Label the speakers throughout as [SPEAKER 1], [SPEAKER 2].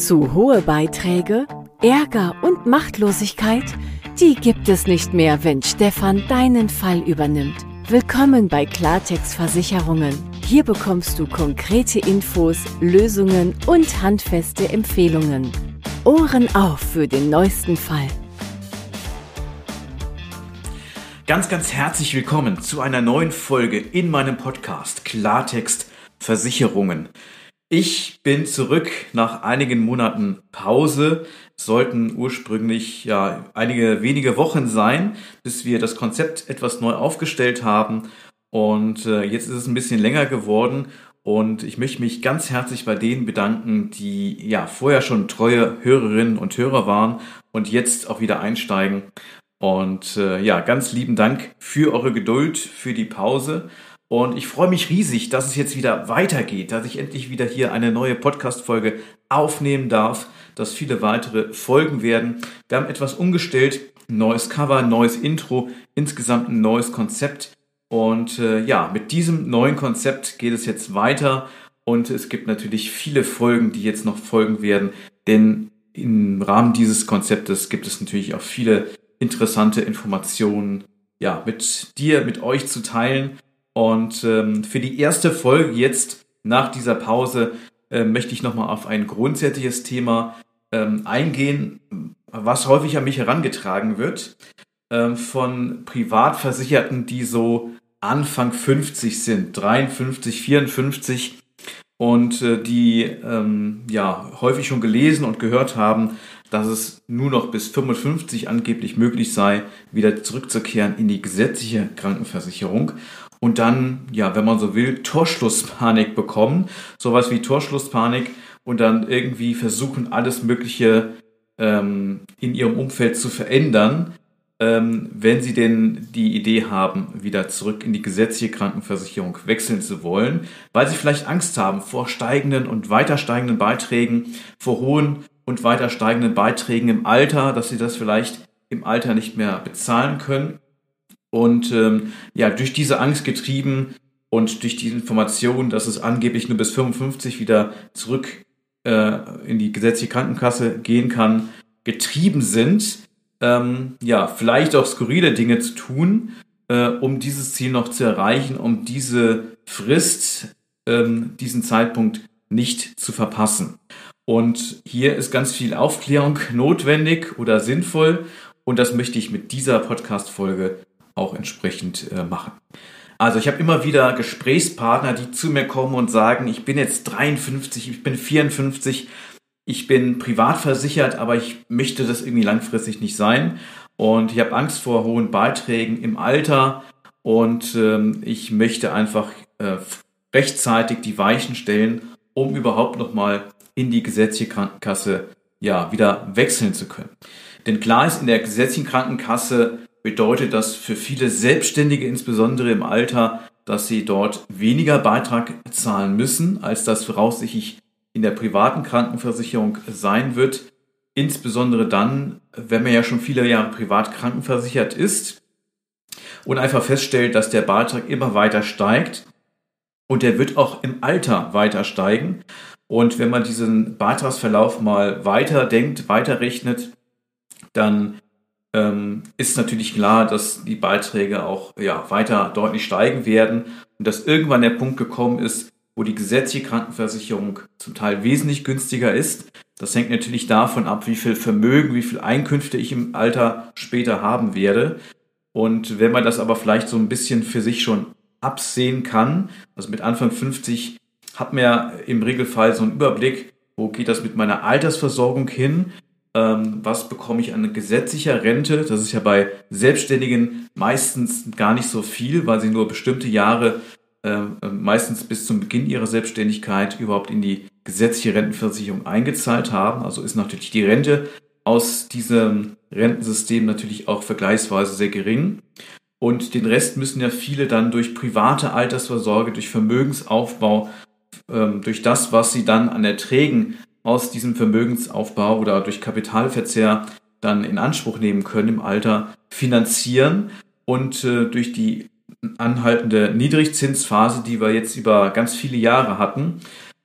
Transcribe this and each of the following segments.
[SPEAKER 1] Zu hohe Beiträge, Ärger und Machtlosigkeit, die gibt es nicht mehr, wenn Stefan deinen Fall übernimmt. Willkommen bei Klartext Versicherungen. Hier bekommst du konkrete Infos, Lösungen und handfeste Empfehlungen. Ohren auf für den neuesten Fall.
[SPEAKER 2] Ganz, ganz herzlich willkommen zu einer neuen Folge in meinem Podcast Klartext Versicherungen. Ich bin zurück nach einigen Monaten Pause. sollten ursprünglich ja einige wenige Wochen sein, bis wir das Konzept etwas neu aufgestellt haben. Und äh, jetzt ist es ein bisschen länger geworden. Und ich möchte mich ganz herzlich bei denen bedanken, die ja vorher schon treue Hörerinnen und Hörer waren und jetzt auch wieder einsteigen. Und äh, ja, ganz lieben Dank für eure Geduld, für die Pause. Und ich freue mich riesig, dass es jetzt wieder weitergeht, dass ich endlich wieder hier eine neue Podcast-Folge aufnehmen darf, dass viele weitere Folgen werden. Wir haben etwas umgestellt, neues Cover, neues Intro, insgesamt ein neues Konzept. Und äh, ja, mit diesem neuen Konzept geht es jetzt weiter und es gibt natürlich viele Folgen, die jetzt noch folgen werden, denn im Rahmen dieses Konzeptes gibt es natürlich auch viele interessante Informationen, ja, mit dir, mit euch zu teilen. Und ähm, für die erste Folge jetzt nach dieser Pause äh, möchte ich nochmal auf ein grundsätzliches Thema ähm, eingehen, was häufig an mich herangetragen wird ähm, von Privatversicherten, die so Anfang 50 sind, 53, 54 und äh, die ähm, ja häufig schon gelesen und gehört haben, dass es nur noch bis 55 angeblich möglich sei, wieder zurückzukehren in die gesetzliche Krankenversicherung und dann, ja, wenn man so will, Torschlusspanik bekommen. Sowas wie Torschlusspanik und dann irgendwie versuchen, alles Mögliche ähm, in ihrem Umfeld zu verändern, ähm, wenn sie denn die Idee haben, wieder zurück in die gesetzliche Krankenversicherung wechseln zu wollen, weil sie vielleicht Angst haben vor steigenden und weiter steigenden Beiträgen, vor hohen und weiter steigenden Beiträgen im Alter, dass sie das vielleicht im Alter nicht mehr bezahlen können und ähm, ja, durch diese Angst getrieben und durch die Information, dass es angeblich nur bis 55 wieder zurück äh, in die gesetzliche Krankenkasse gehen kann, getrieben sind, ähm, ja, vielleicht auch skurrile Dinge zu tun, äh, um dieses Ziel noch zu erreichen, um diese Frist, ähm, diesen Zeitpunkt nicht zu verpassen. Und hier ist ganz viel Aufklärung notwendig oder sinnvoll. Und das möchte ich mit dieser Podcast-Folge auch entsprechend äh, machen. Also ich habe immer wieder Gesprächspartner, die zu mir kommen und sagen, ich bin jetzt 53, ich bin 54, ich bin privat versichert, aber ich möchte das irgendwie langfristig nicht sein. Und ich habe Angst vor hohen Beiträgen im Alter und ähm, ich möchte einfach äh, rechtzeitig die Weichen stellen, um überhaupt nochmal in die gesetzliche Krankenkasse ja, wieder wechseln zu können. Denn klar ist, in der gesetzlichen Krankenkasse bedeutet das für viele Selbstständige, insbesondere im Alter, dass sie dort weniger Beitrag zahlen müssen, als das voraussichtlich in der privaten Krankenversicherung sein wird. Insbesondere dann, wenn man ja schon viele Jahre privat krankenversichert ist und einfach feststellt, dass der Beitrag immer weiter steigt und der wird auch im Alter weiter steigen. Und wenn man diesen Beitragsverlauf mal weiter denkt, weiterrechnet, dann ähm, ist natürlich klar, dass die Beiträge auch ja, weiter deutlich steigen werden und dass irgendwann der Punkt gekommen ist, wo die gesetzliche Krankenversicherung zum Teil wesentlich günstiger ist. Das hängt natürlich davon ab, wie viel Vermögen, wie viel Einkünfte ich im Alter später haben werde. Und wenn man das aber vielleicht so ein bisschen für sich schon absehen kann, also mit Anfang 50 hat man ja im Regelfall so einen Überblick, wo geht das mit meiner Altersversorgung hin, ähm, was bekomme ich an gesetzlicher Rente. Das ist ja bei Selbstständigen meistens gar nicht so viel, weil sie nur bestimmte Jahre, äh, meistens bis zum Beginn ihrer Selbstständigkeit, überhaupt in die gesetzliche Rentenversicherung eingezahlt haben. Also ist natürlich die Rente aus diesem Rentensystem natürlich auch vergleichsweise sehr gering. Und den Rest müssen ja viele dann durch private Altersvorsorge, durch Vermögensaufbau, ähm, durch das, was sie dann an Erträgen aus diesem Vermögensaufbau oder durch Kapitalverzehr dann in Anspruch nehmen können im Alter, finanzieren und äh, durch die anhaltende Niedrigzinsphase, die wir jetzt über ganz viele Jahre hatten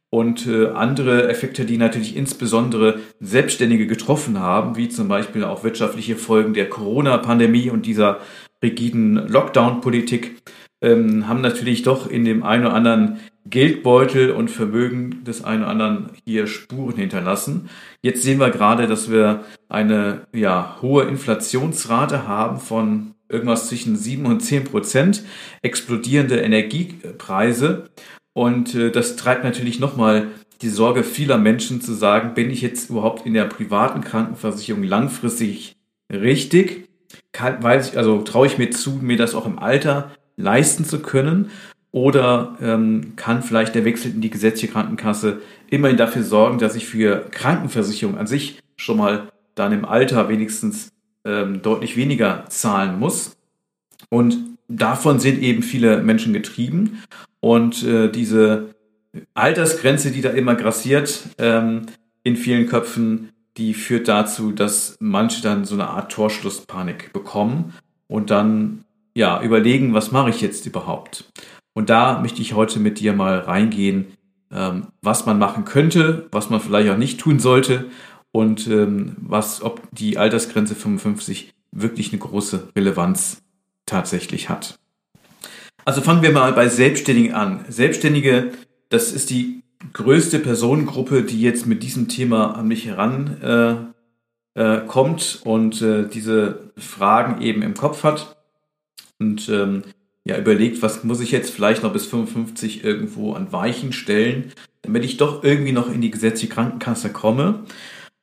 [SPEAKER 2] und äh, andere Effekte, die natürlich insbesondere Selbstständige getroffen haben, wie zum Beispiel auch wirtschaftliche Folgen der Corona-Pandemie und dieser rigiden Lockdown-Politik, ähm, haben natürlich doch in dem einen oder anderen Geldbeutel und Vermögen des einen oder anderen hier Spuren hinterlassen. Jetzt sehen wir gerade, dass wir eine ja, hohe Inflationsrate haben von irgendwas zwischen 7 und 10 Prozent, explodierende Energiepreise. Und äh, das treibt natürlich nochmal die Sorge vieler Menschen zu sagen, bin ich jetzt überhaupt in der privaten Krankenversicherung langfristig richtig? Kann, weiß ich, also traue ich mir zu, mir das auch im Alter leisten zu können? Oder ähm, kann vielleicht der Wechsel in die gesetzliche Krankenkasse immerhin dafür sorgen, dass ich für Krankenversicherung an sich schon mal dann im Alter wenigstens ähm, deutlich weniger zahlen muss? Und davon sind eben viele Menschen getrieben. Und äh, diese Altersgrenze, die da immer grassiert ähm, in vielen Köpfen, die führt dazu, dass manche dann so eine Art Torschlusspanik bekommen und dann ja überlegen, was mache ich jetzt überhaupt? Und da möchte ich heute mit dir mal reingehen, ähm, was man machen könnte, was man vielleicht auch nicht tun sollte und ähm, was, ob die Altersgrenze 55 wirklich eine große Relevanz tatsächlich hat. Also fangen wir mal bei Selbstständigen an. Selbstständige, das ist die größte Personengruppe, die jetzt mit diesem Thema an mich heran äh, äh, kommt und äh, diese Fragen eben im Kopf hat. Und ähm, ja überlegt, was muss ich jetzt vielleicht noch bis 55 irgendwo an Weichen stellen, damit ich doch irgendwie noch in die gesetzliche Krankenkasse komme.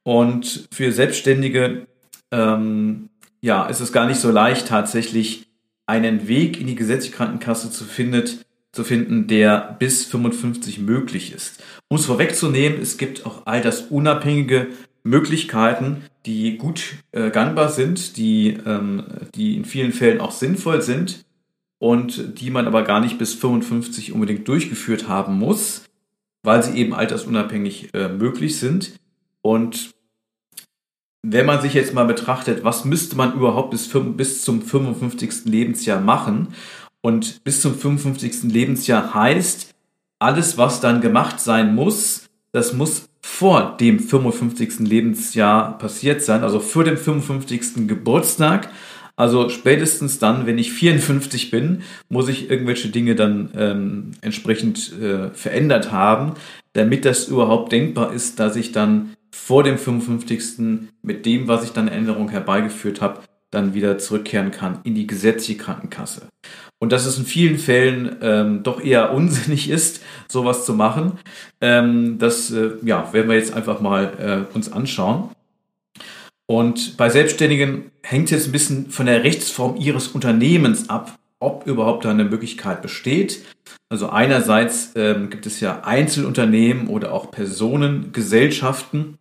[SPEAKER 2] Und für Selbstständige ähm, ja, ist es gar nicht so leicht, tatsächlich einen Weg in die gesetzliche Krankenkasse zu, findet, zu finden, der bis 55 möglich ist. Um es vorwegzunehmen, es gibt auch altersunabhängige Möglichkeiten, die gut äh, gangbar sind, die, ähm, die in vielen Fällen auch sinnvoll sind und die man aber gar nicht bis 55 unbedingt durchgeführt haben muss, weil sie eben altersunabhängig äh, möglich sind. Und wenn man sich jetzt mal betrachtet, was müsste man überhaupt bis, bis zum 55. Lebensjahr machen? Und bis zum 55. Lebensjahr heißt, alles, was dann gemacht sein muss, das muss vor dem 55. Lebensjahr passiert sein, also vor dem 55. Geburtstag also spätestens dann, wenn ich 54 bin, muss ich irgendwelche Dinge dann ähm, entsprechend äh, verändert haben, damit das überhaupt denkbar ist, dass ich dann vor dem 55. mit dem, was ich dann Änderung herbeigeführt habe, dann wieder zurückkehren kann in die gesetzliche Krankenkasse. Und dass es in vielen Fällen ähm, doch eher unsinnig ist, sowas zu machen, ähm, das äh, ja, werden wir jetzt einfach mal äh, uns anschauen. Und bei Selbstständigen hängt es jetzt ein bisschen von der Rechtsform ihres Unternehmens ab, ob überhaupt da eine Möglichkeit besteht. Also einerseits ähm, gibt es ja Einzelunternehmen oder auch Personengesellschaften,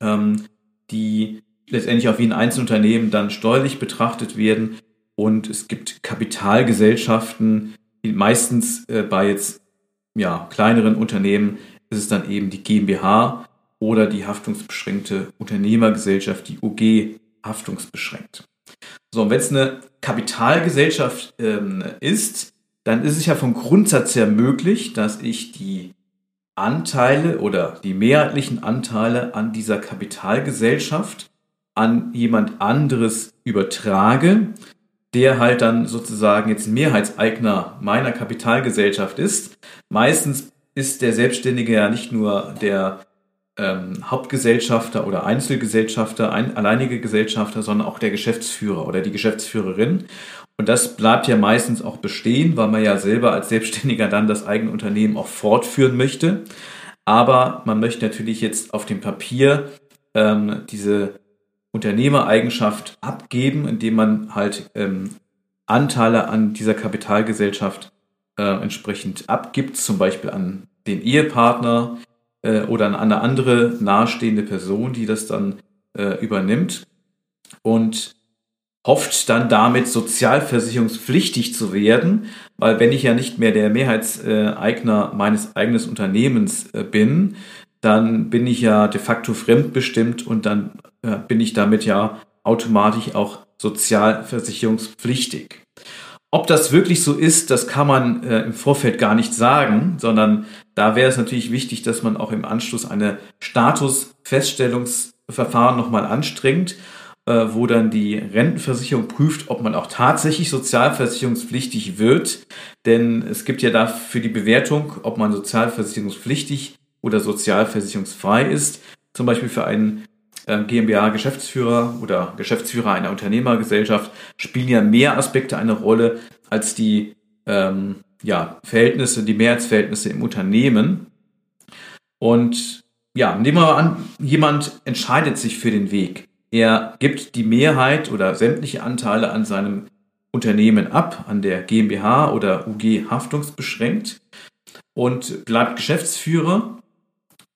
[SPEAKER 2] ähm, die letztendlich auch wie ein Einzelunternehmen dann steuerlich betrachtet werden. Und es gibt Kapitalgesellschaften, die meistens äh, bei jetzt ja, kleineren Unternehmen ist es dann eben die GmbH, oder die haftungsbeschränkte Unternehmergesellschaft, die UG, haftungsbeschränkt. So, und wenn es eine Kapitalgesellschaft ähm, ist, dann ist es ja vom Grundsatz her möglich, dass ich die Anteile oder die mehrheitlichen Anteile an dieser Kapitalgesellschaft an jemand anderes übertrage, der halt dann sozusagen jetzt Mehrheitseigner meiner Kapitalgesellschaft ist. Meistens ist der Selbstständige ja nicht nur der ähm, Hauptgesellschafter oder Einzelgesellschafter, ein, alleinige Gesellschafter, sondern auch der Geschäftsführer oder die Geschäftsführerin. Und das bleibt ja meistens auch bestehen, weil man ja selber als Selbstständiger dann das eigene Unternehmen auch fortführen möchte. Aber man möchte natürlich jetzt auf dem Papier ähm, diese Unternehmereigenschaft abgeben, indem man halt ähm, Anteile an dieser Kapitalgesellschaft äh, entsprechend abgibt, zum Beispiel an den Ehepartner, äh, oder an eine andere nahestehende Person, die das dann äh, übernimmt und hofft dann damit sozialversicherungspflichtig zu werden, weil wenn ich ja nicht mehr der Mehrheitseigner meines eigenen Unternehmens äh, bin, dann bin ich ja de facto fremdbestimmt und dann äh, bin ich damit ja automatisch auch sozialversicherungspflichtig. Ob das wirklich so ist, das kann man im Vorfeld gar nicht sagen, sondern da wäre es natürlich wichtig, dass man auch im Anschluss eine Statusfeststellungsverfahren nochmal anstrengt, äh, wo dann die Rentenversicherung prüft, ob man auch tatsächlich sozialversicherungspflichtig wird. Denn es gibt ja da für die Bewertung, ob man sozialversicherungspflichtig oder sozialversicherungsfrei ist, zum Beispiel für einen ähm, GmbH-Geschäftsführer oder Geschäftsführer einer Unternehmergesellschaft spielen ja mehr Aspekte eine Rolle als die ähm, ja, Verhältnisse, die Mehrheitsverhältnisse im Unternehmen. Und ja, nehmen wir mal an, jemand entscheidet sich für den Weg. Er gibt die Mehrheit oder sämtliche Anteile an seinem Unternehmen ab, an der GmbH oder UG haftungsbeschränkt und bleibt Geschäftsführer,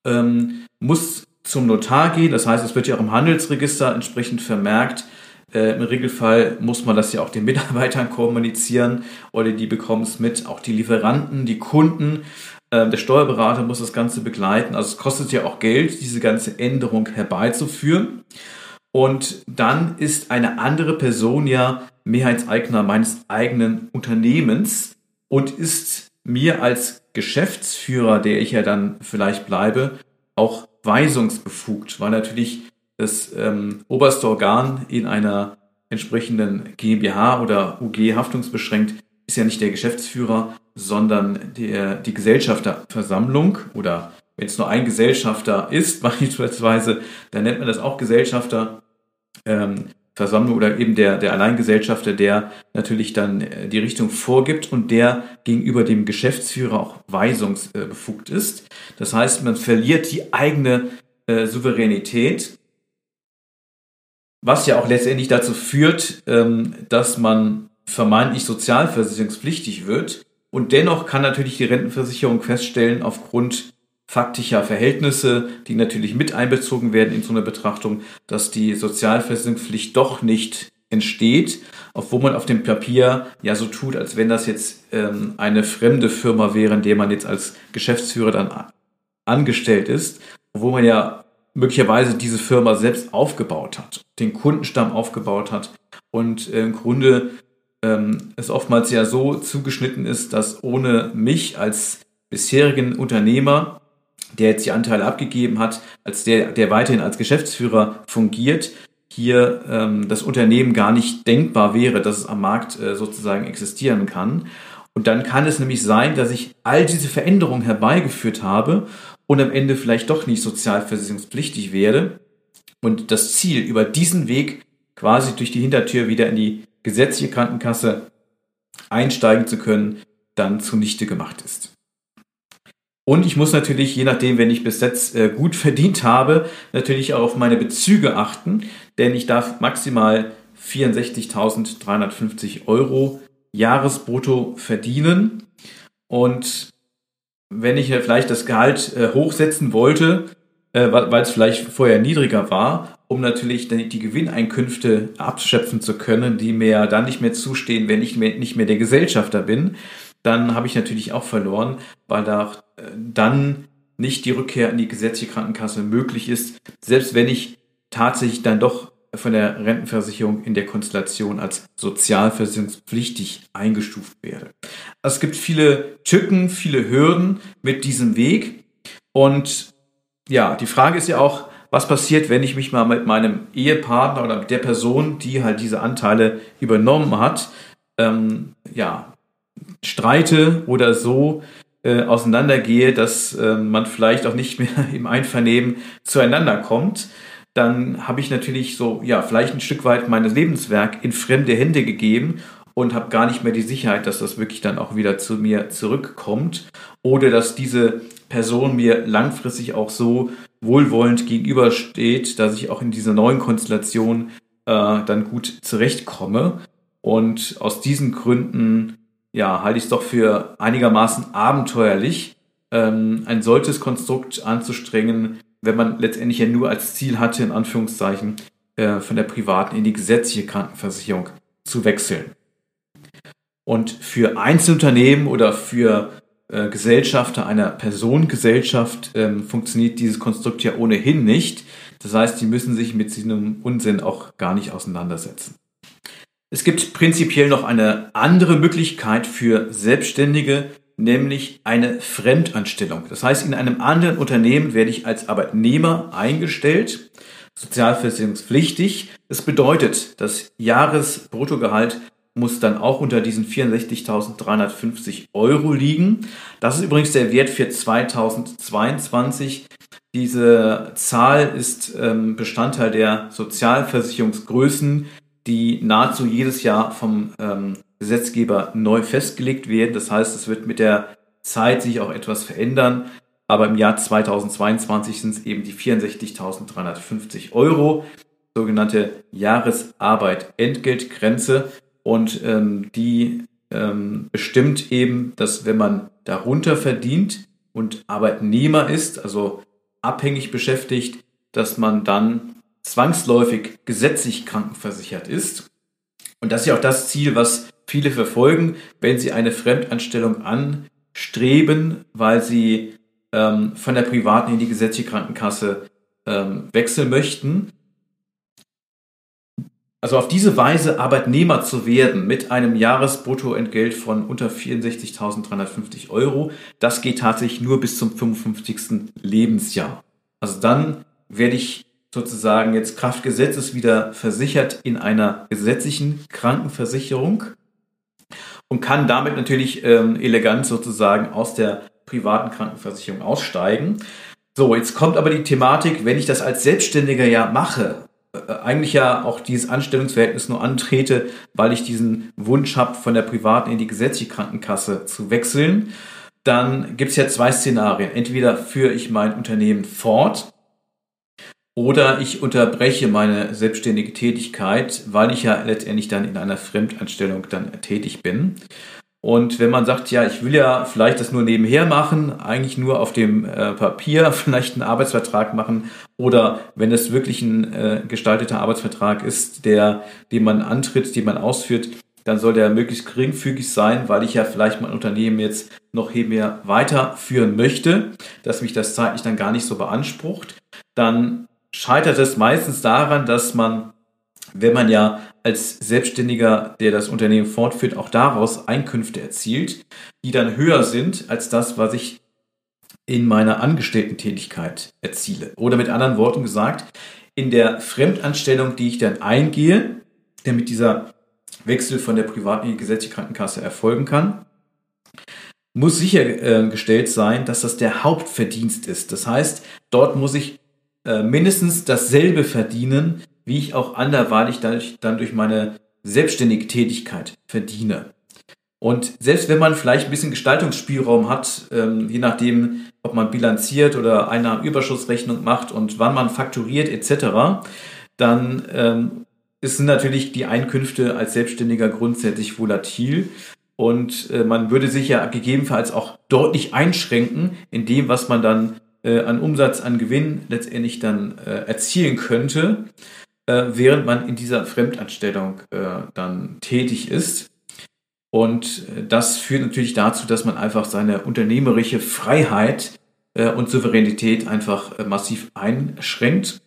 [SPEAKER 2] ähm, muss zum Notar gehen. Das heißt, es wird ja auch im Handelsregister entsprechend vermerkt. Äh, Im Regelfall muss man das ja auch den Mitarbeitern kommunizieren oder die bekommen es mit. Auch die Lieferanten, die Kunden. Äh, der Steuerberater muss das Ganze begleiten. Also es kostet ja auch Geld, diese ganze Änderung herbeizuführen. Und dann ist eine andere Person ja Mehrheitseigner meines eigenen Unternehmens und ist mir als Geschäftsführer, der ich ja dann vielleicht bleibe, auch weisungsbefugt, weil natürlich das ähm, oberste Organ in einer entsprechenden GmbH oder UG haftungsbeschränkt ist ja nicht der Geschäftsführer, sondern der, die Gesellschafterversammlung oder wenn es nur ein Gesellschafter ist, beispielsweise, dann nennt man das auch Gesellschafter. Ähm, oder eben der, der Alleingesellschafter, der natürlich dann äh, die Richtung vorgibt und der gegenüber dem Geschäftsführer auch weisungsbefugt ist. Das heißt, man verliert die eigene äh, Souveränität, was ja auch letztendlich dazu führt, ähm, dass man vermeintlich sozialversicherungspflichtig wird. Und dennoch kann natürlich die Rentenversicherung feststellen, aufgrund faktischer Verhältnisse, die natürlich mit einbezogen werden in so eine Betrachtung, dass die Sozialversicherungspflicht doch nicht entsteht, obwohl man auf dem Papier ja so tut, als wenn das jetzt ähm, eine fremde Firma wäre, in der man jetzt als Geschäftsführer dann angestellt ist, obwohl man ja möglicherweise diese Firma selbst aufgebaut hat, den Kundenstamm aufgebaut hat und äh, im Grunde ähm, es oftmals ja so zugeschnitten ist, dass ohne mich als bisherigen Unternehmer der jetzt die Anteile abgegeben hat, als der, der weiterhin als Geschäftsführer fungiert, hier ähm, das Unternehmen gar nicht denkbar wäre, dass es am Markt äh, sozusagen existieren kann. Und dann kann es nämlich sein, dass ich all diese Veränderungen herbeigeführt habe und am Ende vielleicht doch nicht sozialversicherungspflichtig werde und das Ziel über diesen Weg quasi durch die Hintertür wieder in die gesetzliche Krankenkasse einsteigen zu können, dann zunichte gemacht ist. Und ich muss natürlich, je nachdem, wenn ich bis jetzt äh, gut verdient habe, natürlich auch auf meine Bezüge achten, denn ich darf maximal 64.350 Euro Jahresbrutto verdienen. Und wenn ich vielleicht das Gehalt äh, hochsetzen wollte, äh, weil es vielleicht vorher niedriger war, um natürlich die Gewinneinkünfte abschöpfen zu können, die mir dann nicht mehr zustehen, wenn ich nicht mehr der Gesellschafter bin, dann habe ich natürlich auch verloren, weil da äh, dann nicht die Rückkehr in die gesetzliche Krankenkasse möglich ist, selbst wenn ich tatsächlich dann doch von der Rentenversicherung in der Konstellation als sozialversicherungspflichtig eingestuft werde. Also es gibt viele Tücken, viele Hürden mit diesem Weg. Und ja, die Frage ist ja auch, was passiert, wenn ich mich mal mit meinem Ehepartner oder mit der Person, die halt diese Anteile übernommen hat, ähm, ja, streite oder so äh, auseinandergehe, dass äh, man vielleicht auch nicht mehr im Einvernehmen zueinander kommt, dann habe ich natürlich so, ja, vielleicht ein Stück weit mein Lebenswerk in fremde Hände gegeben und habe gar nicht mehr die Sicherheit, dass das wirklich dann auch wieder zu mir zurückkommt oder dass diese Person mir langfristig auch so wohlwollend gegenübersteht, dass ich auch in dieser neuen Konstellation äh, dann gut zurechtkomme. Und aus diesen Gründen ja, halte ich es doch für einigermaßen abenteuerlich, ähm, ein solches Konstrukt anzustrengen, wenn man letztendlich ja nur als Ziel hatte, in Anführungszeichen, äh, von der privaten in die gesetzliche Krankenversicherung zu wechseln. Und für Einzelunternehmen oder für äh, Gesellschafter einer Personengesellschaft ähm, funktioniert dieses Konstrukt ja ohnehin nicht. Das heißt, die müssen sich mit diesem Unsinn auch gar nicht auseinandersetzen. Es gibt prinzipiell noch eine andere Möglichkeit für Selbstständige, nämlich eine Fremdanstellung. Das heißt, in einem anderen Unternehmen werde ich als Arbeitnehmer eingestellt, sozialversicherungspflichtig. Das bedeutet, das Jahresbruttogehalt muss dann auch unter diesen 64.350 Euro liegen. Das ist übrigens der Wert für 2022. Diese Zahl ist ähm, Bestandteil der Sozialversicherungsgrößen, die nahezu jedes Jahr vom ähm, Gesetzgeber neu festgelegt werden. Das heißt, es wird mit der Zeit sich auch etwas verändern. Aber im Jahr 2022 sind es eben die 64.350 Euro, sogenannte Jahresarbeit Entgeltgrenze. Und ähm, die ähm, bestimmt eben, dass wenn man darunter verdient und Arbeitnehmer ist, also abhängig beschäftigt, dass man dann zwangsläufig gesetzlich krankenversichert ist. Und das ist ja auch das Ziel, was viele verfolgen, wenn sie eine Fremdanstellung anstreben, weil sie ähm, von der privaten in die gesetzliche Krankenkasse ähm, wechseln möchten. Also auf diese Weise Arbeitnehmer zu werden mit einem Jahresbruttoentgelt von unter 64.350 Euro, das geht tatsächlich nur bis zum 55. Lebensjahr. Also dann werde ich sozusagen jetzt Kraft Gesetzes wieder versichert in einer gesetzlichen Krankenversicherung und kann damit natürlich ähm, elegant sozusagen aus der privaten Krankenversicherung aussteigen. So, jetzt kommt aber die Thematik, wenn ich das als Selbstständiger ja mache, eigentlich ja auch dieses Anstellungsverhältnis nur antrete, weil ich diesen Wunsch habe, von der privaten in die gesetzliche Krankenkasse zu wechseln, dann gibt es ja zwei Szenarien. Entweder führe ich mein Unternehmen fort oder ich unterbreche meine selbstständige Tätigkeit, weil ich ja letztendlich dann in einer Fremdanstellung dann tätig bin. Und wenn man sagt, ja, ich will ja vielleicht das nur nebenher machen, eigentlich nur auf dem äh, Papier vielleicht einen Arbeitsvertrag machen oder wenn es wirklich ein äh, gestalteter Arbeitsvertrag ist, der, den man antritt, den man ausführt, dann soll der möglichst geringfügig sein, weil ich ja vielleicht mein Unternehmen jetzt noch hier mehr weiterführen möchte, dass mich das zeitlich dann gar nicht so beansprucht. Dann scheitert es meistens daran, dass man, wenn man ja als Selbstständiger, der das Unternehmen fortführt, auch daraus Einkünfte erzielt, die dann höher sind als das, was ich in meiner Angestellten-Tätigkeit erziele. Oder mit anderen Worten gesagt, in der Fremdanstellung, die ich dann eingehe, damit dieser Wechsel von der privaten in die gesetzliche Krankenkasse erfolgen kann, muss sichergestellt sein, dass das der Hauptverdienst ist. Das heißt, dort muss ich äh, mindestens dasselbe verdienen, wie ich auch anderweitig dann durch meine selbstständige Tätigkeit verdiene. Und selbst wenn man vielleicht ein bisschen Gestaltungsspielraum hat, ähm, je nachdem, ob man bilanziert oder eine Überschussrechnung macht und wann man fakturiert etc., dann ähm, sind natürlich die Einkünfte als Selbstständiger grundsätzlich volatil und äh, man würde sich ja gegebenenfalls auch deutlich einschränken in dem, was man dann äh, an Umsatz, an Gewinn letztendlich dann äh, erzielen könnte, äh, während man in dieser Fremdanstellung äh, dann tätig ist. Und äh, das führt natürlich dazu, dass man einfach seine unternehmerische Freiheit äh, und Souveränität einfach massiv einschränkt.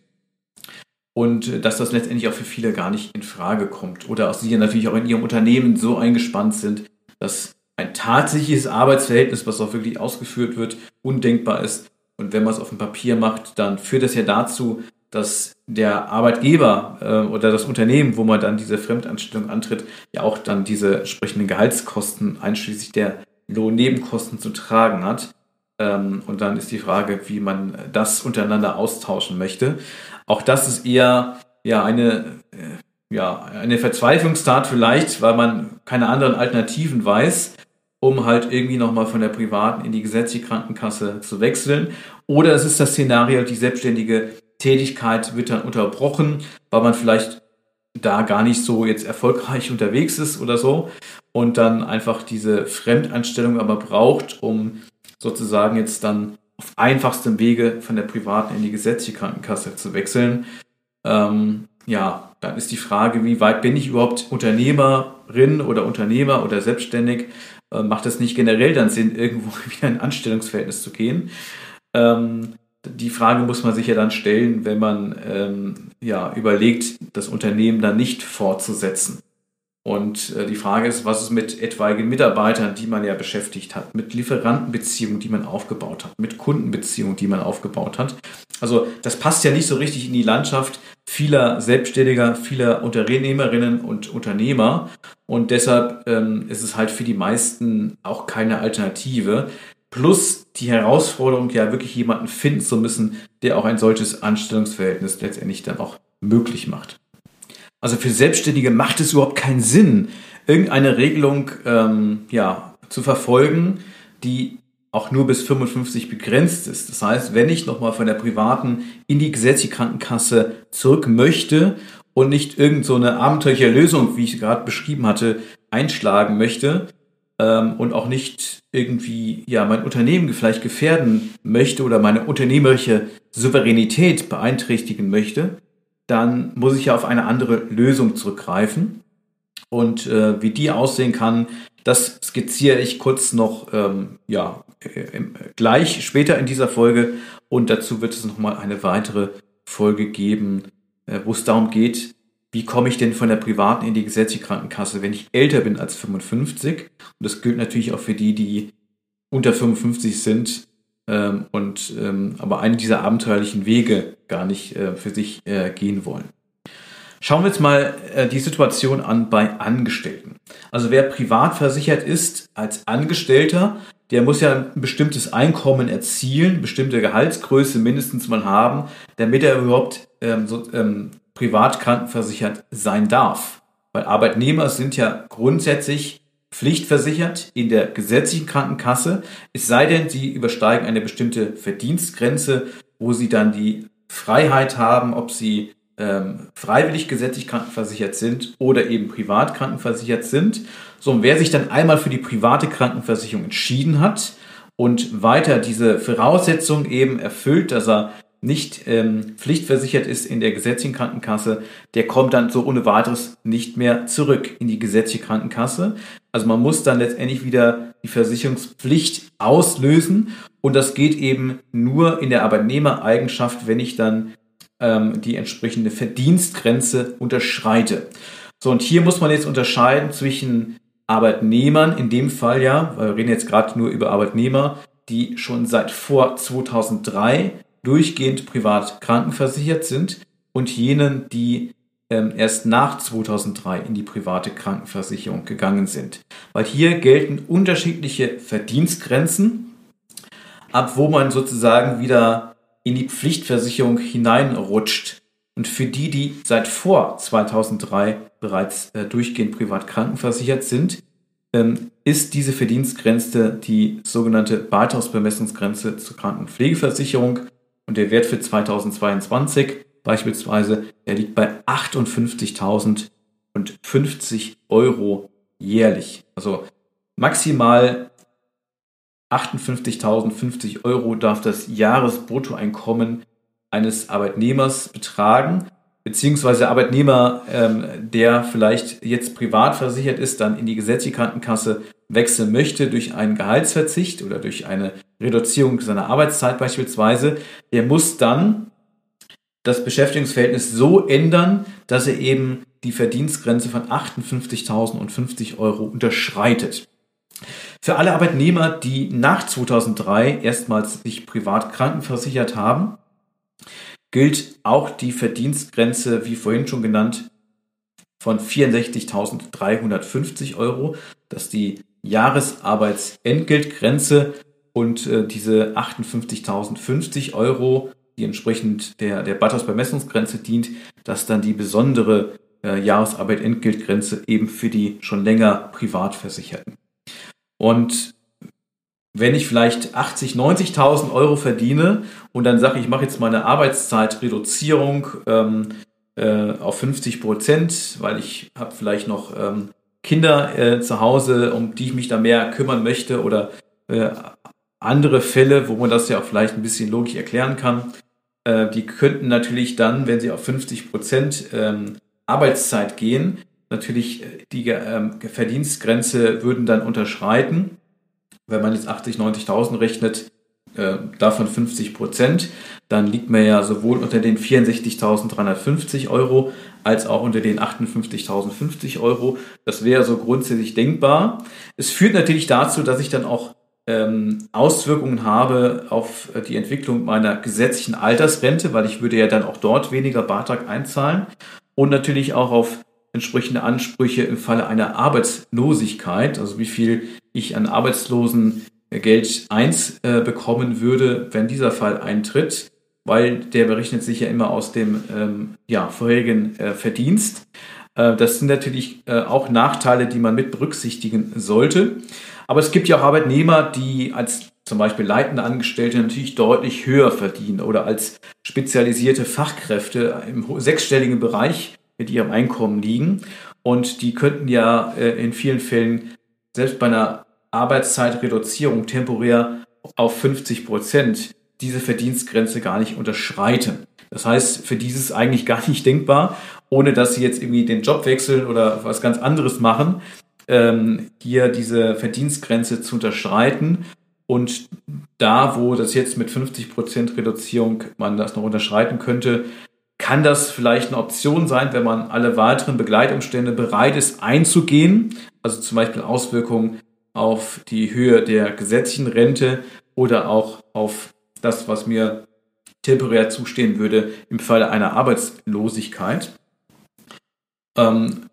[SPEAKER 2] Und dass das letztendlich auch für viele gar nicht in Frage kommt. Oder auch sie natürlich auch in ihrem Unternehmen so eingespannt sind, dass ein tatsächliches Arbeitsverhältnis, was auch wirklich ausgeführt wird, undenkbar ist. Und wenn man es auf dem Papier macht, dann führt das ja dazu, dass der Arbeitgeber äh, oder das Unternehmen, wo man dann diese Fremdanstellung antritt, ja auch dann diese entsprechenden Gehaltskosten einschließlich der Lohnnebenkosten zu tragen hat. Ähm, und dann ist die Frage, wie man das untereinander austauschen möchte. Auch das ist eher ja eine äh, ja eine Verzweiflungstat vielleicht, weil man keine anderen Alternativen weiß um halt irgendwie nochmal von der privaten in die gesetzliche Krankenkasse zu wechseln. Oder es ist das Szenario, die selbstständige Tätigkeit wird dann unterbrochen, weil man vielleicht da gar nicht so jetzt erfolgreich unterwegs ist oder so und dann einfach diese Fremdanstellung aber braucht, um sozusagen jetzt dann auf einfachstem Wege von der privaten in die gesetzliche Krankenkasse zu wechseln. Ähm, ja, dann ist die Frage, wie weit bin ich überhaupt Unternehmerin oder Unternehmer oder selbstständig? Äh, macht es nicht generell dann Sinn, irgendwo wieder in ein Anstellungsverhältnis zu gehen? Ähm, die Frage muss man sich ja dann stellen, wenn man ähm, ja überlegt, das Unternehmen dann nicht fortzusetzen. Und äh, die Frage ist, was ist mit etwaigen Mitarbeitern, die man ja beschäftigt hat, mit Lieferantenbeziehungen, die man aufgebaut hat, mit Kundenbeziehungen, die man aufgebaut hat. Also das passt ja nicht so richtig in die Landschaft vieler Selbstständiger, vieler Unternehmerinnen und Unternehmer. Und deshalb ähm, ist es halt für die meisten auch keine Alternative. Plus die Herausforderung, ja wirklich jemanden finden zu müssen, der auch ein solches Anstellungsverhältnis letztendlich dann auch möglich macht. Also für Selbstständige macht es überhaupt keinen Sinn, irgendeine Regelung ähm, ja, zu verfolgen, die auch nur bis 55 begrenzt ist. Das heißt, wenn ich nochmal von der privaten in die gesetzliche Krankenkasse zurück möchte und nicht irgendeine so abenteuerliche Lösung, wie ich gerade beschrieben hatte, einschlagen möchte ähm, und auch nicht irgendwie ja mein Unternehmen vielleicht gefährden möchte oder meine unternehmerische Souveränität beeinträchtigen möchte, dann muss ich ja auf eine andere Lösung zurückgreifen. Und äh, wie die aussehen kann, das skizziere ich kurz noch ähm, ja, äh, gleich später in dieser Folge. Und dazu wird es nochmal eine weitere Folge geben, äh, wo es darum geht, wie komme ich denn von der privaten in die gesetzliche Krankenkasse, wenn ich älter bin als 55. Und das gilt natürlich auch für die, die unter 55 sind ähm, und ähm, aber einen dieser abenteuerlichen Wege gar nicht äh, für sich äh, gehen wollen. Schauen wir jetzt mal äh, die Situation an bei Angestellten. Also wer privat versichert ist als Angestellter, der muss ja ein bestimmtes Einkommen erzielen, bestimmte Gehaltsgröße mindestens mal haben, damit er überhaupt ähm, so, ähm, privat krankenversichert sein darf. Weil Arbeitnehmer sind ja grundsätzlich pflichtversichert in der gesetzlichen Krankenkasse, es sei denn, sie übersteigen eine bestimmte Verdienstgrenze, wo sie dann die Freiheit haben, ob sie ähm, freiwillig gesetzlich krankenversichert sind oder eben privat krankenversichert sind. So, und wer sich dann einmal für die private Krankenversicherung entschieden hat und weiter diese Voraussetzung eben erfüllt, dass er nicht ähm, pflichtversichert ist in der gesetzlichen Krankenkasse, der kommt dann so ohne weiteres nicht mehr zurück in die gesetzliche Krankenkasse. Also man muss dann letztendlich wieder die Versicherungspflicht auslösen und das geht eben nur in der Arbeitnehmereigenschaft, wenn ich dann ähm, die entsprechende Verdienstgrenze unterschreite. So, und hier muss man jetzt unterscheiden zwischen Arbeitnehmern, in dem Fall ja, weil wir reden jetzt gerade nur über Arbeitnehmer, die schon seit vor 2003 durchgehend privat krankenversichert sind und jenen, die ähm, erst nach 2003 in die private Krankenversicherung gegangen sind. Weil hier gelten unterschiedliche Verdienstgrenzen, ab wo man sozusagen wieder in die Pflichtversicherung hineinrutscht. Und für die, die seit vor 2003 bereits äh, durchgehend privat krankenversichert sind, ähm, ist diese Verdienstgrenze die sogenannte Beitragsbemessungsgrenze zur Krankenpflegeversicherung und der Wert für 2022 beispielsweise, der liegt bei 58.050 Euro jährlich. Also maximal 58.050 Euro darf das Jahresbruttoeinkommen eines Arbeitnehmers betragen, beziehungsweise Arbeitnehmer, ähm, der vielleicht jetzt privat versichert ist, dann in die gesetzliche Krankenkasse wechseln möchte durch einen Gehaltsverzicht oder durch eine Reduzierung seiner Arbeitszeit beispielsweise, der muss dann das Beschäftigungsverhältnis so ändern, dass er eben die Verdienstgrenze von 58.050 Euro unterschreitet. Für alle Arbeitnehmer, die nach 2003 erstmals sich privat krankenversichert haben, gilt auch die Verdienstgrenze, wie vorhin schon genannt, von 64.350 Euro. Das ist die Jahresarbeitsentgeltgrenze und äh, diese 58.050 Euro, die entsprechend der, der Butters-Bemessungsgrenze dient, das dann die besondere äh, Jahresarbeitentgeltgrenze eben für die schon länger Privatversicherten. Und wenn ich vielleicht 80, 90.000 Euro verdiene und dann sage ich, mache jetzt meine Arbeitszeitreduzierung ähm, äh, auf 50 Prozent, weil ich habe vielleicht noch ähm, Kinder äh, zu Hause, um die ich mich da mehr kümmern möchte oder äh, andere Fälle, wo man das ja auch vielleicht ein bisschen logisch erklären kann, äh, die könnten natürlich dann, wenn sie auf 50 Prozent ähm, Arbeitszeit gehen, natürlich äh, die ähm, Verdienstgrenze würden dann unterschreiten. Wenn man jetzt 80, 90.000 rechnet, äh, davon 50 Prozent, dann liegt man ja sowohl unter den 64.350 Euro als auch unter den 58.050 Euro. Das wäre so grundsätzlich denkbar. Es führt natürlich dazu, dass ich dann auch ähm, Auswirkungen habe auf die Entwicklung meiner gesetzlichen Altersrente, weil ich würde ja dann auch dort weniger Beitrag einzahlen und natürlich auch auf entsprechende Ansprüche im Falle einer Arbeitslosigkeit, also wie viel ich an Arbeitslosengeld 1 äh, bekommen würde, wenn dieser Fall eintritt, weil der berechnet sich ja immer aus dem ähm, ja, vorherigen äh, Verdienst. Äh, das sind natürlich äh, auch Nachteile, die man mit berücksichtigen sollte. Aber es gibt ja auch Arbeitnehmer, die als zum Beispiel leitende Angestellte natürlich deutlich höher verdienen oder als spezialisierte Fachkräfte im sechsstelligen Bereich mit ihrem Einkommen liegen. Und die könnten ja äh, in vielen Fällen selbst bei einer Arbeitszeitreduzierung temporär auf 50 Prozent diese Verdienstgrenze gar nicht unterschreiten. Das heißt, für dieses eigentlich gar nicht denkbar, ohne dass sie jetzt irgendwie den Job wechseln oder was ganz anderes machen, ähm, hier diese Verdienstgrenze zu unterschreiten. Und da, wo das jetzt mit 50 Prozent Reduzierung man das noch unterschreiten könnte, kann das vielleicht eine Option sein, wenn man alle weiteren Begleitumstände bereit ist einzugehen, also zum Beispiel Auswirkungen auf die Höhe der gesetzlichen Rente oder auch auf das, was mir temporär zustehen würde im Falle einer Arbeitslosigkeit. Ähm,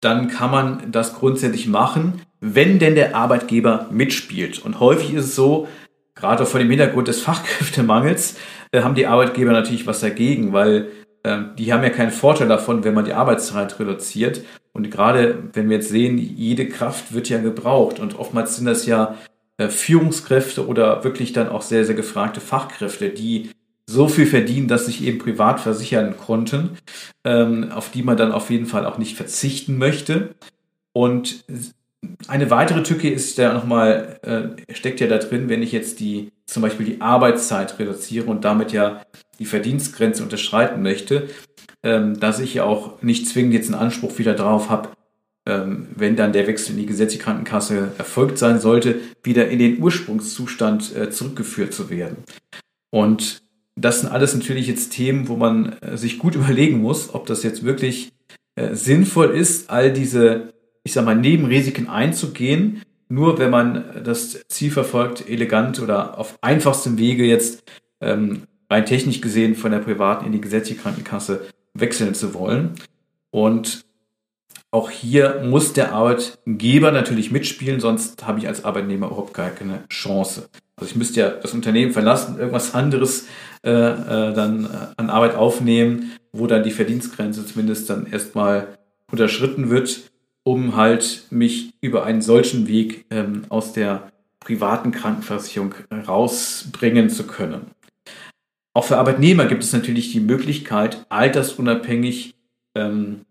[SPEAKER 2] dann kann man das grundsätzlich machen, wenn denn der Arbeitgeber mitspielt. Und häufig ist es so, gerade vor dem Hintergrund des Fachkräftemangels, haben die Arbeitgeber natürlich was dagegen, weil äh, die haben ja keinen Vorteil davon, wenn man die Arbeitszeit reduziert. Und gerade wenn wir jetzt sehen, jede Kraft wird ja gebraucht und oftmals sind das ja äh, Führungskräfte oder wirklich dann auch sehr, sehr gefragte Fachkräfte, die so viel verdienen, dass sich eben privat versichern konnten, ähm, auf die man dann auf jeden Fall auch nicht verzichten möchte. Und eine weitere Tücke ist ja nochmal, äh, steckt ja da drin, wenn ich jetzt die, zum Beispiel die Arbeitszeit reduziere und damit ja die Verdienstgrenze unterschreiten möchte, ähm, dass ich ja auch nicht zwingend jetzt einen Anspruch wieder drauf habe, ähm, wenn dann der Wechsel in die gesetzliche Krankenkasse erfolgt sein sollte, wieder in den Ursprungszustand äh, zurückgeführt zu werden. Und das sind alles natürlich jetzt Themen, wo man äh, sich gut überlegen muss, ob das jetzt wirklich äh, sinnvoll ist, all diese, ich sag mal, Nebenrisiken einzugehen, nur wenn man das Ziel verfolgt, elegant oder auf einfachstem Wege jetzt ähm, rein technisch gesehen von der privaten in die gesetzliche Krankenkasse wechseln zu wollen. Und auch hier muss der Arbeitgeber natürlich mitspielen, sonst habe ich als Arbeitnehmer überhaupt gar keine Chance. Also ich müsste ja das Unternehmen verlassen, irgendwas anderes äh, äh, dann äh, an Arbeit aufnehmen, wo dann die Verdienstgrenze zumindest dann erstmal unterschritten wird, um halt mich über einen solchen Weg ähm, aus der privaten Krankenversicherung rausbringen zu können. Auch für Arbeitnehmer gibt es natürlich die Möglichkeit, altersunabhängig ähm,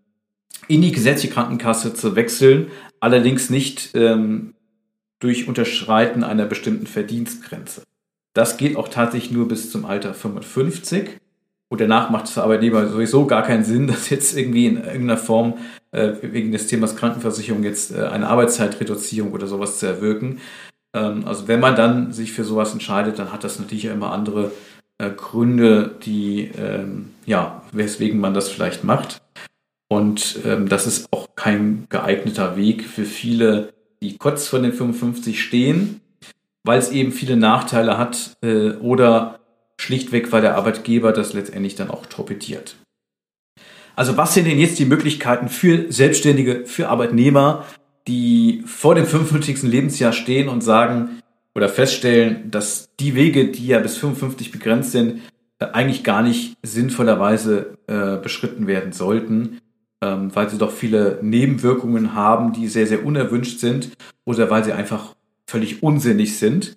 [SPEAKER 2] in die gesetzliche Krankenkasse zu wechseln, allerdings nicht ähm, durch Unterschreiten einer bestimmten Verdienstgrenze. Das geht auch tatsächlich nur bis zum Alter 55. Und danach macht es für Arbeitnehmer sowieso gar keinen Sinn, dass jetzt irgendwie in irgendeiner Form äh, wegen des Themas Krankenversicherung jetzt äh, eine Arbeitszeitreduzierung oder sowas zu erwirken. Ähm, also wenn man dann sich für sowas entscheidet, dann hat das natürlich immer andere äh, Gründe, die ähm, ja, weswegen man das vielleicht macht. Und ähm, das ist auch kein geeigneter Weg für viele, die kurz vor den 55 stehen, weil es eben viele Nachteile hat äh, oder schlichtweg, weil der Arbeitgeber das letztendlich dann auch torpediert. Also was sind denn jetzt die Möglichkeiten für Selbstständige, für Arbeitnehmer, die vor dem 55. Lebensjahr stehen und sagen oder feststellen, dass die Wege, die ja bis 55 begrenzt sind, eigentlich gar nicht sinnvollerweise äh, beschritten werden sollten ähm, weil sie doch viele Nebenwirkungen haben, die sehr, sehr unerwünscht sind oder weil sie einfach völlig unsinnig sind.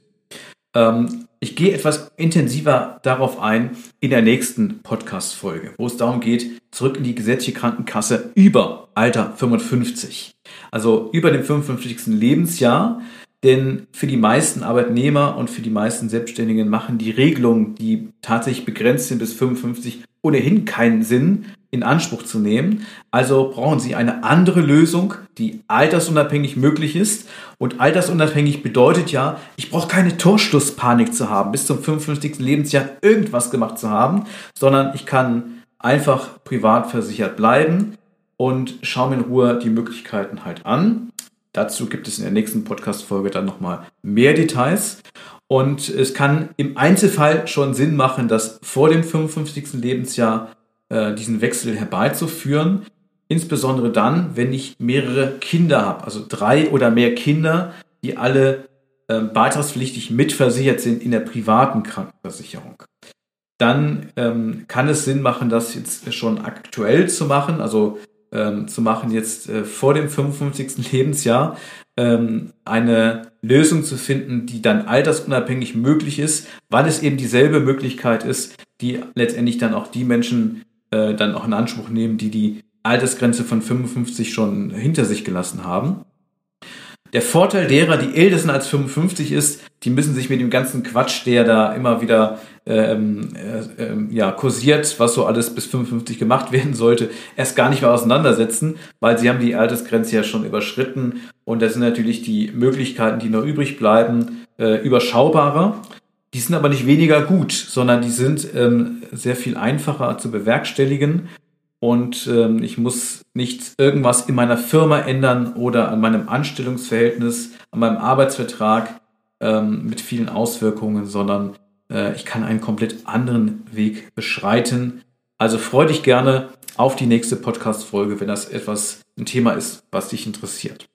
[SPEAKER 2] Ähm, ich gehe etwas intensiver darauf ein in der nächsten Podcast-Folge, wo es darum geht, zurück in die gesetzliche Krankenkasse über Alter 55. Also über dem 55. Lebensjahr. Denn für die meisten Arbeitnehmer und für die meisten Selbstständigen machen die Regelungen, die tatsächlich begrenzt sind bis 55, ohnehin keinen Sinn, in Anspruch zu nehmen. Also brauchen Sie eine andere Lösung, die altersunabhängig möglich ist. Und altersunabhängig bedeutet ja, ich brauche keine Torschlusspanik zu haben, bis zum 55. Lebensjahr irgendwas gemacht zu haben, sondern ich kann einfach privat versichert bleiben und schaue mir in Ruhe die Möglichkeiten halt an. Dazu gibt es in der nächsten Podcast-Folge dann nochmal mehr Details. Und es kann im Einzelfall schon Sinn machen, das vor dem 55. Lebensjahr äh, diesen Wechsel herbeizuführen. Insbesondere dann, wenn ich mehrere Kinder habe, also drei oder mehr Kinder, die alle äh, beitragspflichtig mitversichert sind in der privaten Krankenversicherung. Dann ähm, kann es Sinn machen, das jetzt schon aktuell zu machen, also ähm, zu machen jetzt äh, vor dem 55. Lebensjahr, ähm, eine Lösung zu finden, die dann altersunabhängig möglich ist, weil es eben dieselbe Möglichkeit ist, die letztendlich dann auch die Menschen äh, dann auch in Anspruch nehmen, die die Altersgrenze von 55 schon hinter sich gelassen haben. Der Vorteil derer, die älter sind als 55 ist, die müssen sich mit dem ganzen Quatsch, der da immer wieder ähm, äh, äh, ja, kursiert, was so alles bis 55 gemacht werden sollte, erst gar nicht mehr auseinandersetzen, weil sie haben die Altersgrenze ja schon überschritten und da sind natürlich die Möglichkeiten, die noch übrig bleiben, äh, überschaubarer. Die sind aber nicht weniger gut, sondern die sind ähm, sehr viel einfacher zu bewerkstelligen. Und ähm, ich muss nicht irgendwas in meiner Firma ändern oder an meinem Anstellungsverhältnis, an meinem Arbeitsvertrag ähm, mit vielen Auswirkungen, sondern äh, ich kann einen komplett anderen Weg beschreiten. Also freu dich gerne auf die nächste Podcast-Folge, wenn das etwas ein Thema ist, was dich interessiert.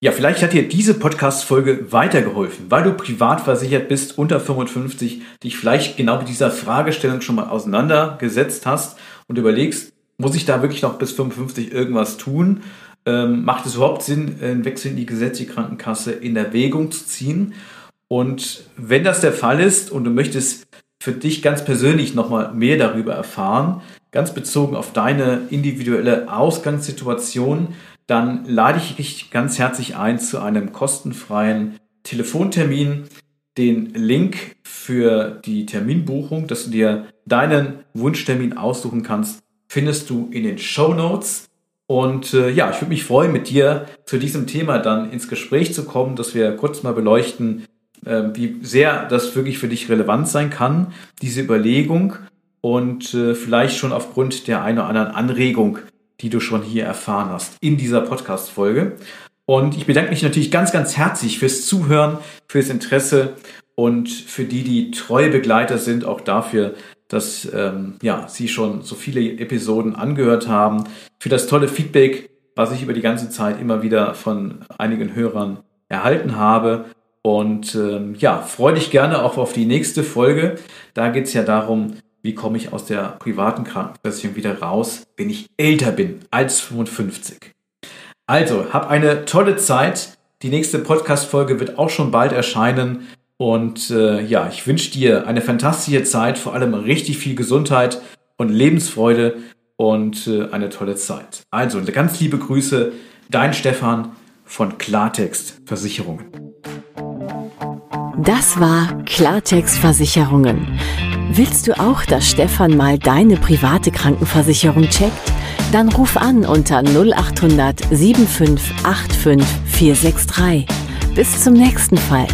[SPEAKER 2] Ja, vielleicht hat dir diese Podcast-Folge weitergeholfen, weil du privat versichert bist unter 55, dich vielleicht genau mit dieser Fragestellung schon mal auseinandergesetzt hast und überlegst, muss ich da wirklich noch bis 55 irgendwas tun? Ähm, macht es überhaupt Sinn, einen Wechsel in die gesetzliche Krankenkasse in Erwägung zu ziehen? Und wenn das der Fall ist und du möchtest für dich ganz persönlich nochmal mehr darüber erfahren, ganz bezogen auf deine individuelle Ausgangssituation, dann lade ich dich ganz herzlich ein zu einem kostenfreien Telefontermin. Den Link für die Terminbuchung, dass du dir deinen Wunschtermin aussuchen kannst, findest du in den Show Notes. Und äh, ja, ich würde mich freuen, mit dir zu diesem Thema dann ins Gespräch zu kommen, dass wir kurz mal beleuchten, wie sehr das wirklich für dich relevant sein kann, diese Überlegung und äh, vielleicht schon aufgrund der einen oder anderen Anregung die du schon hier erfahren hast in dieser Podcast-Folge. Und ich bedanke mich natürlich ganz, ganz herzlich fürs Zuhören, fürs Interesse und für die, die treue Begleiter sind, auch dafür, dass ähm, ja, Sie schon so viele Episoden angehört haben, für das tolle Feedback, was ich über die ganze Zeit immer wieder von einigen Hörern erhalten habe. Und ähm, ja, freue dich gerne auch auf die nächste Folge. Da geht es ja darum, wie komme ich aus der privaten Krankenversicherung wieder raus, wenn ich älter bin als 55. Also, hab eine tolle Zeit. Die nächste Podcast-Folge wird auch schon bald erscheinen. Und äh, ja, ich wünsche dir eine fantastische Zeit, vor allem richtig viel Gesundheit und Lebensfreude und äh, eine tolle Zeit. Also, ganz liebe Grüße, dein Stefan von Klartext Versicherungen.
[SPEAKER 1] Das war Klartext Versicherungen. Willst du auch, dass Stefan mal deine private Krankenversicherung checkt? Dann ruf an unter 0800 7585 463. Bis zum nächsten Fall.